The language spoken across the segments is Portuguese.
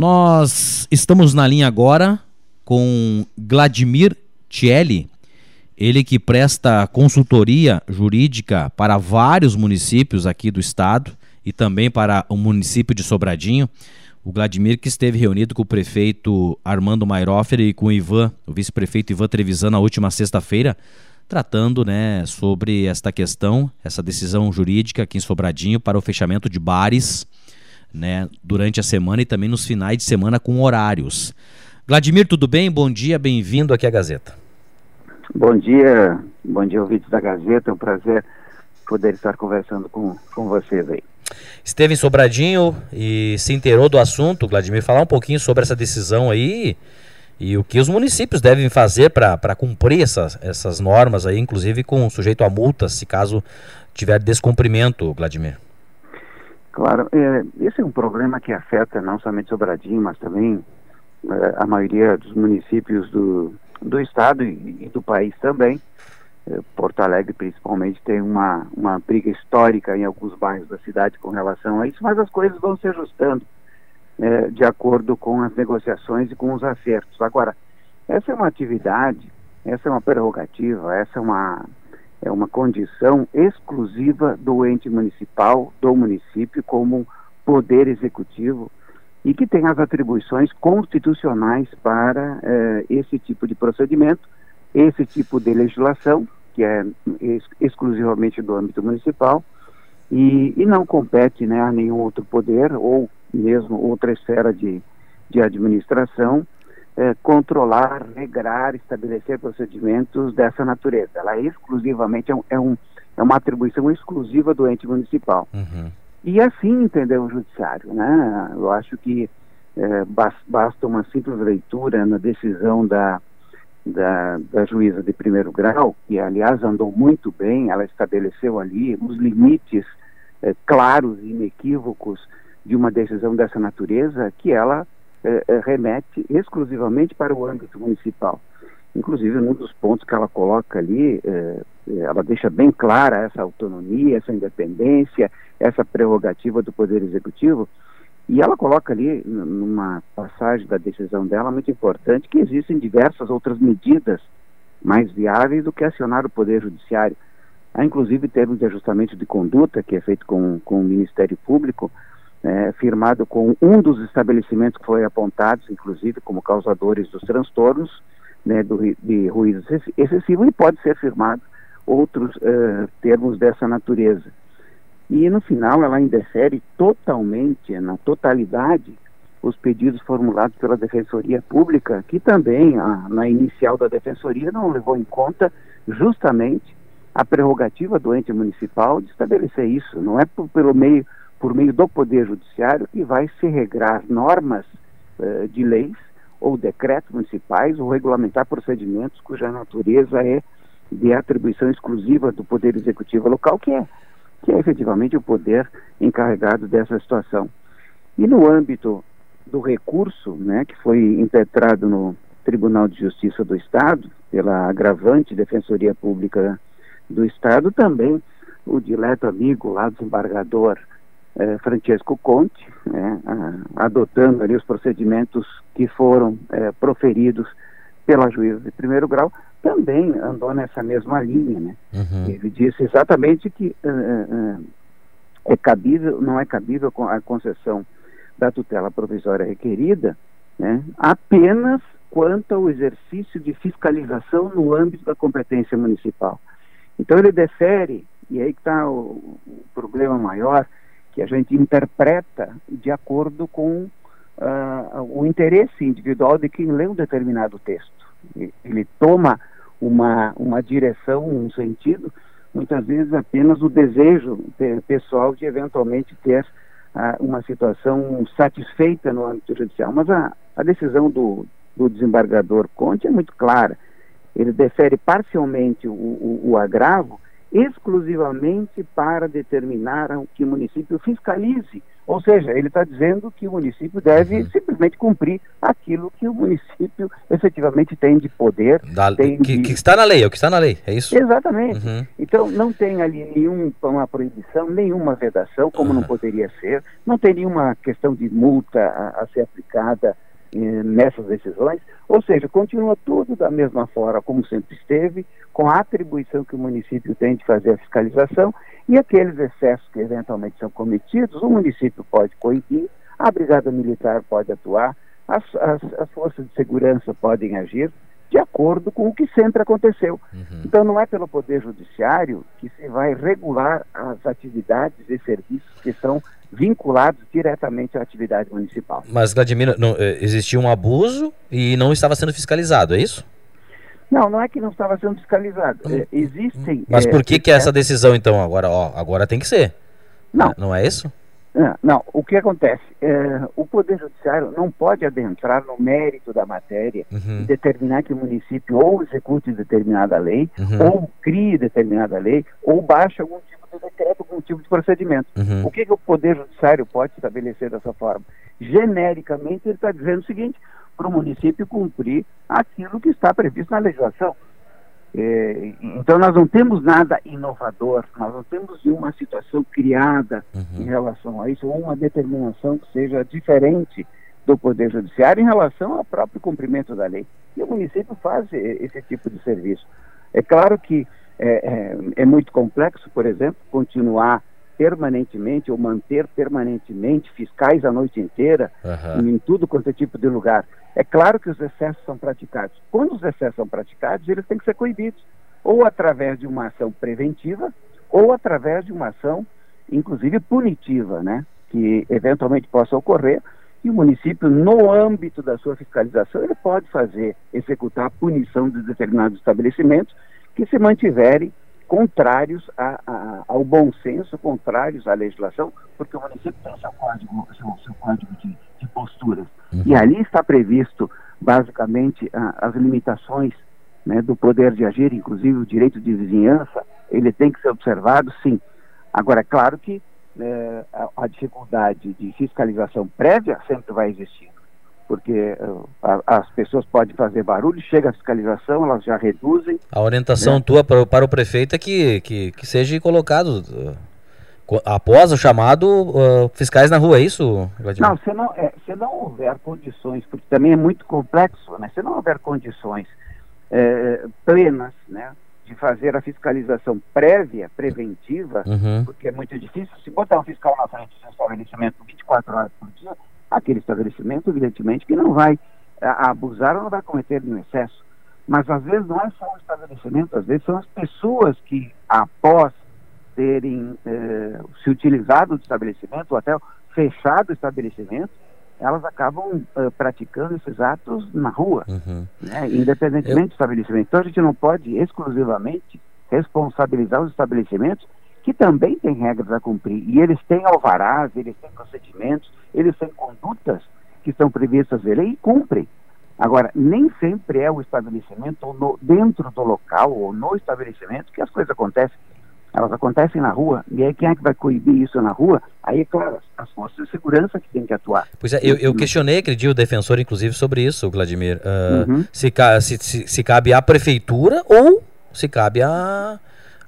Nós estamos na linha agora com Vladimir Tielli, ele que presta consultoria jurídica para vários municípios aqui do estado e também para o município de Sobradinho. O Vladimir que esteve reunido com o prefeito Armando Mairoffer e com o Ivan, o vice-prefeito Ivan Trevisan na última sexta-feira, tratando né, sobre esta questão, essa decisão jurídica aqui em Sobradinho para o fechamento de bares né, durante a semana e também nos finais de semana com horários. Vladimir, tudo bem? Bom dia, bem-vindo aqui à Gazeta. Bom dia, bom dia, ouvintes da Gazeta, é um prazer poder estar conversando com, com vocês aí. Esteve em Sobradinho e se inteirou do assunto, Vladimir, falar um pouquinho sobre essa decisão aí e o que os municípios devem fazer para cumprir essas, essas normas aí, inclusive com sujeito a multas, se caso tiver descumprimento, Vladimir. Claro, é, esse é um problema que afeta não somente Sobradinho, mas também é, a maioria dos municípios do, do estado e, e do país também. É, Porto Alegre, principalmente, tem uma, uma briga histórica em alguns bairros da cidade com relação a isso, mas as coisas vão se ajustando é, de acordo com as negociações e com os acertos. Agora, essa é uma atividade, essa é uma prerrogativa, essa é uma, é uma condição exclusiva do ente municipal, do município, como poder executivo e que tem as atribuições constitucionais para eh, esse tipo de procedimento, esse tipo de legislação, que é ex exclusivamente do âmbito municipal, e, e não compete né, a nenhum outro poder ou mesmo outra esfera de, de administração eh, controlar, regrar, estabelecer procedimentos dessa natureza. Ela é exclusivamente é, um, é, um, é uma atribuição exclusiva do ente municipal. Uhum. E assim entendeu o judiciário, né? Eu acho que é, basta uma simples leitura na decisão da, da, da, juíza de primeiro grau, que aliás andou muito bem, ela estabeleceu ali os limites é, claros e inequívocos de uma decisão dessa natureza, que ela é remete exclusivamente para o âmbito municipal. Inclusive, um dos pontos que ela coloca ali, é, ela deixa bem clara essa autonomia, essa independência, essa prerrogativa do Poder Executivo, e ela coloca ali, numa passagem da decisão dela, muito importante, que existem diversas outras medidas mais viáveis do que acionar o Poder Judiciário. Há, inclusive, termos de ajustamento de conduta, que é feito com, com o Ministério Público, é, firmado com um dos estabelecimentos que foi apontados, inclusive, como causadores dos transtornos, né, do, de ruído excessivo e pode ser firmado outros uh, termos dessa natureza. E no final ela indefere totalmente, na totalidade, os pedidos formulados pela Defensoria Pública, que também, a, na inicial da Defensoria, não levou em conta justamente a prerrogativa do ente municipal de estabelecer isso. Não é por, pelo meio, por meio do Poder Judiciário que vai se regrar normas uh, de leis ou decretos municipais ou regulamentar procedimentos cuja natureza é de atribuição exclusiva do Poder Executivo local, que é, que é efetivamente o poder encarregado dessa situação. E no âmbito do recurso, né, que foi impetrado no Tribunal de Justiça do Estado, pela agravante Defensoria Pública do Estado, também o dileto amigo lá, desembargador eh, Francesco Conte, né, a, adotando ali os procedimentos que foram eh, proferidos pela juíza de primeiro grau, também andou nessa mesma linha, né? Uhum. Ele disse exatamente que uh, uh, é cabível, não é cabível a concessão da tutela provisória requerida, né? Apenas quanto ao exercício de fiscalização no âmbito da competência municipal. Então ele defere, e aí está o, o problema maior, que a gente interpreta de acordo com uh, o interesse individual de quem lê um determinado texto. Ele toma uma, uma direção, um sentido, muitas vezes apenas o desejo pessoal de eventualmente ter uh, uma situação satisfeita no âmbito judicial. Mas a, a decisão do, do desembargador Conte é muito clara. Ele defere parcialmente o, o, o agravo exclusivamente para determinar que o município fiscalize. Ou seja, ele está dizendo que o município deve uhum. simplesmente cumprir aquilo que o município efetivamente tem de poder. Da, tem que, de... que, está na lei, é o que está na lei, é isso? Exatamente. Uhum. Então não tem ali nenhuma proibição, nenhuma vedação, como uhum. não poderia ser, não tem nenhuma questão de multa a, a ser aplicada nessas decisões, ou seja, continua tudo da mesma forma como sempre esteve, com a atribuição que o município tem de fazer a fiscalização e aqueles excessos que eventualmente são cometidos, o município pode coibir, a Brigada Militar pode atuar, as, as, as forças de segurança podem agir de acordo com o que sempre aconteceu. Uhum. Então não é pelo Poder Judiciário que se vai regular as atividades e serviços que são vinculados diretamente à atividade municipal. Mas, Vladimir, não, eh, existia um abuso e não estava sendo fiscalizado, é isso? Não, não é que não estava sendo fiscalizado. Hum. É, existem. Mas por que, é, que é essa decisão, então? Agora, ó, agora tem que ser. Não. Não é isso? Não, não. o que acontece? É, o Poder Judiciário não pode adentrar no mérito da matéria uhum. e determinar que o município ou execute determinada lei, uhum. ou crie determinada lei, ou baixe algum tipo de decreto, algum tipo de procedimento. Uhum. O que, que o Poder Judiciário pode estabelecer dessa forma? Genericamente, ele está dizendo o seguinte: para o município cumprir aquilo que está previsto na legislação. É, então nós não temos nada inovador, nós não temos nenhuma situação criada uhum. em relação a isso, ou uma determinação que seja diferente do Poder Judiciário em relação ao próprio cumprimento da lei. E o município faz esse tipo de serviço. É claro que é, é, é muito complexo, por exemplo, continuar permanentemente ou manter permanentemente fiscais a noite inteira uhum. em tudo quanto é tipo de lugar. É claro que os excessos são praticados. Quando os excessos são praticados, eles têm que ser coibidos, ou através de uma ação preventiva, ou através de uma ação, inclusive punitiva, né? que eventualmente possa ocorrer, e o município, no âmbito da sua fiscalização, ele pode fazer, executar a punição de determinados estabelecimentos que se mantiverem contrários a, a, ao bom senso, contrários à legislação, porque o município tem seu código, seu, seu código de, de posturas. Uhum. E ali está previsto, basicamente, a, as limitações né, do poder de agir, inclusive o direito de vizinhança, ele tem que ser observado, sim. Agora, é claro que é, a, a dificuldade de fiscalização prévia sempre vai existir porque uh, a, as pessoas podem fazer barulho, chega a fiscalização, elas já reduzem. A orientação né? tua para, para, o prefeito é que, que, que seja colocado uh, após o chamado uh, fiscais na rua, é isso, Vladimir? Não, se não, é, se não houver condições, porque também é muito complexo, né? se não houver condições é, plenas, né? de fazer a fiscalização prévia, preventiva, uhum. porque é muito difícil. Se botar um fiscal na frente do estabelecimento 24 horas por dia, aquele estabelecimento, evidentemente, que não vai abusar ou não vai cometer nenhum excesso. Mas às vezes não é só o estabelecimento, às vezes são as pessoas que, após terem eh, se utilizado do estabelecimento, ou até fechado o estabelecimento, elas acabam uh, praticando esses atos na rua, uhum. né, independentemente Eu... do estabelecimento. Então a gente não pode exclusivamente responsabilizar os estabelecimentos que também têm regras a cumprir. E eles têm alvarás, eles têm procedimentos, eles têm condutas que estão previstas em lei e cumprem. Agora, nem sempre é o estabelecimento ou no, dentro do local ou no estabelecimento que as coisas acontecem. Elas acontecem na rua, e aí quem é que vai coibir isso na rua? Aí, é claro, as forças de segurança que têm que atuar. Pois é, eu, eu questionei dia o defensor, inclusive, sobre isso, Vladimir. Uh, uhum. se, se, se, se cabe à prefeitura ou se cabe à,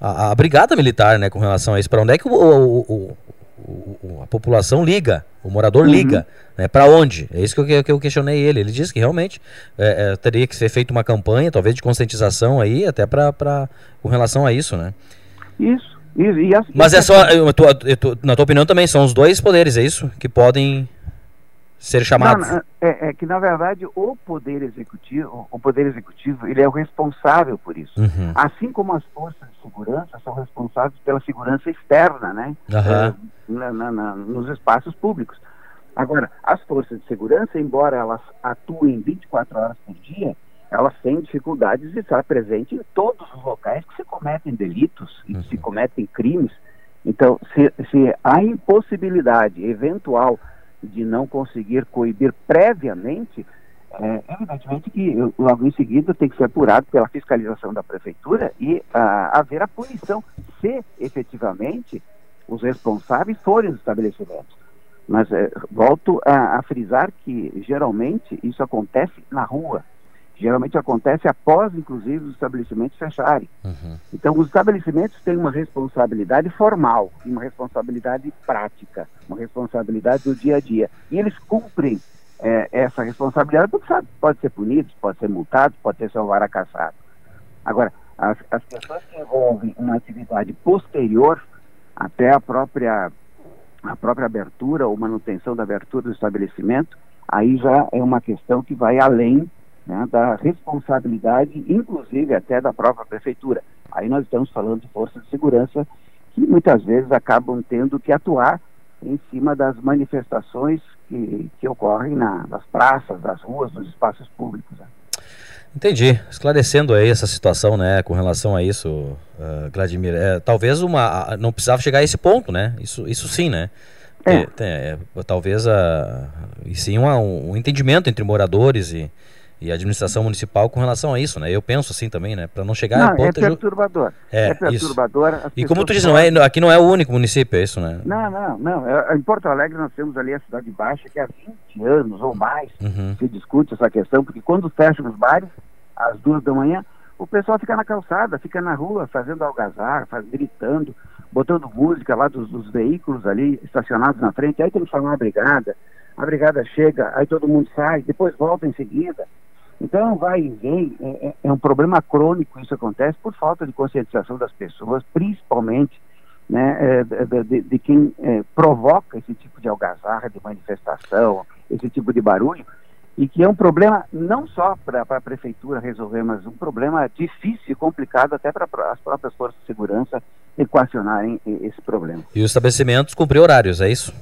à, à brigada militar, né, com relação a isso. Para onde é que o, o, o, a população liga, o morador uhum. liga, né, para onde? É isso que eu, que eu, questionei ele. Ele disse que realmente é, é, teria que ser feita uma campanha, talvez de conscientização aí, até para com relação a isso, né? Isso. E, e as, Mas é só, eu, tu, eu, na tua opinião também, são os dois poderes, é isso? Que podem ser chamados? Não, é, é, que na verdade o poder executivo, o poder executivo, ele é o responsável por isso. Uhum. Assim como as forças de segurança são responsáveis pela segurança externa, né? Uhum. É, na, na, nos espaços públicos. Agora, as forças de segurança, embora elas atuem 24 horas por dia, elas têm dificuldades de estar presente em todos os locais que se cometem delitos e uhum. se cometem crimes. Então, se, se há impossibilidade eventual de não conseguir coibir previamente, é, evidentemente que logo em seguida tem que ser apurado pela fiscalização da prefeitura e a, haver a punição, se efetivamente os responsáveis forem os estabelecimentos. Mas é, volto a, a frisar que geralmente isso acontece na rua. Geralmente acontece após, inclusive, os estabelecimentos fecharem. Uhum. Então, os estabelecimentos têm uma responsabilidade formal, uma responsabilidade prática, uma responsabilidade do dia a dia. E eles cumprem é, essa responsabilidade porque sabe, pode ser punido, pode ser multado, pode ter seu vara caçado. Agora, as, as pessoas que envolvem uma atividade posterior até a própria, a própria abertura ou manutenção da abertura do estabelecimento, aí já é uma questão que vai além né, da responsabilidade, inclusive até da própria prefeitura. Aí nós estamos falando de forças de segurança que muitas vezes acabam tendo que atuar em cima das manifestações que, que ocorrem na, nas praças, nas ruas, nos espaços públicos. Né. Entendi. Esclarecendo aí essa situação, né, com relação a isso, uh, Vladimir, é, talvez uma, não precisava chegar a esse ponto, né? Isso, isso sim, né? É. é talvez a, e sim um, um entendimento entre moradores e, e a administração municipal com relação a isso, né? Eu penso assim também, né? Para não chegar não, a ponto... É perturbador. É, é perturbador. E como tu diz, não é, aqui não é o único município, é isso, né? Não, não, não. É, em Porto Alegre nós temos ali a Cidade Baixa, que há 20 anos ou mais uhum. se discute essa questão, porque quando fecham os bares, às duas da manhã, o pessoal fica na calçada, fica na rua, fazendo algazarra, faz, gritando, botando música lá dos, dos veículos ali estacionados na frente, aí tem que chamar a brigada, a brigada chega, aí todo mundo sai, depois volta em seguida. Então, vai e vem, é, é, é, um problema crônico, isso acontece por falta de conscientização das pessoas, principalmente né, é, de, de, de, quem é, provoca esse tipo de algazarra, de manifestação, esse tipo de barulho, e que é um problema não só para a prefeitura resolver, mas um problema difícil e complicado até para as próprias forças de segurança equacionarem esse problema. E os estabelecimentos cumprir horários, é isso?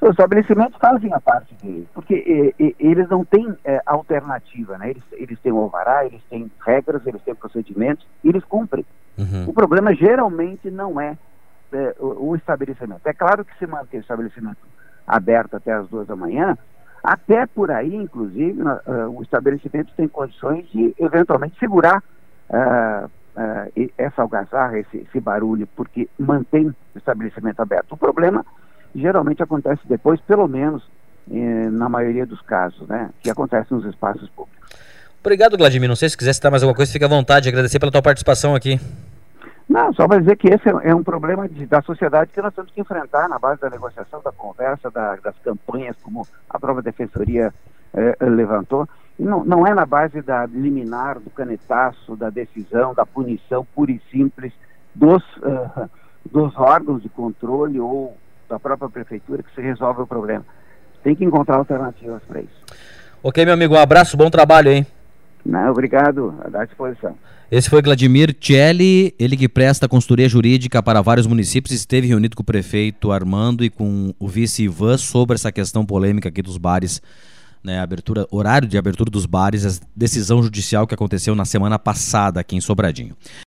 Os estabelecimentos fazem a parte deles, porque e, e, eles não têm é, alternativa, né? Eles, eles têm o alvará, eles têm regras, eles têm procedimentos, e eles cumprem. Uhum. O problema geralmente não é, é o, o, estabelecimento. É claro que se manter o estabelecimento aberto até as duas da manhã, até por aí, inclusive, uh, o estabelecimento tem condições de eventualmente segurar uh, uh, essa algazarra, esse, esse barulho, porque mantém o estabelecimento aberto. O problema geralmente acontece depois, pelo menos eh, na maioria dos casos, né, que acontece nos espaços públicos. Obrigado, Vladimir. Não sei se quiser citar mais alguma coisa, fica à vontade. Agradecer pela tua participação aqui. Não, só para dizer que esse é, é um problema de, da sociedade que nós temos que enfrentar na base da negociação, da conversa, da, das campanhas, como a própria Defensoria eh, levantou. E não, não é na base da liminar, do canetaço, da decisão, da punição pura e simples dos, uh, dos órgãos de controle ou da própria prefeitura que se resolve o problema. Tem que encontrar alternativas para isso. Ok, meu amigo, um abraço, bom trabalho, hein? Não, obrigado, à disposição. Esse foi Vladimir Tcheli, ele que presta consultoria jurídica para vários municípios, esteve reunido com o prefeito Armando e com o vice Ivan sobre essa questão polêmica aqui dos bares, né, abertura, horário de abertura dos bares, a decisão judicial que aconteceu na semana passada aqui em Sobradinho.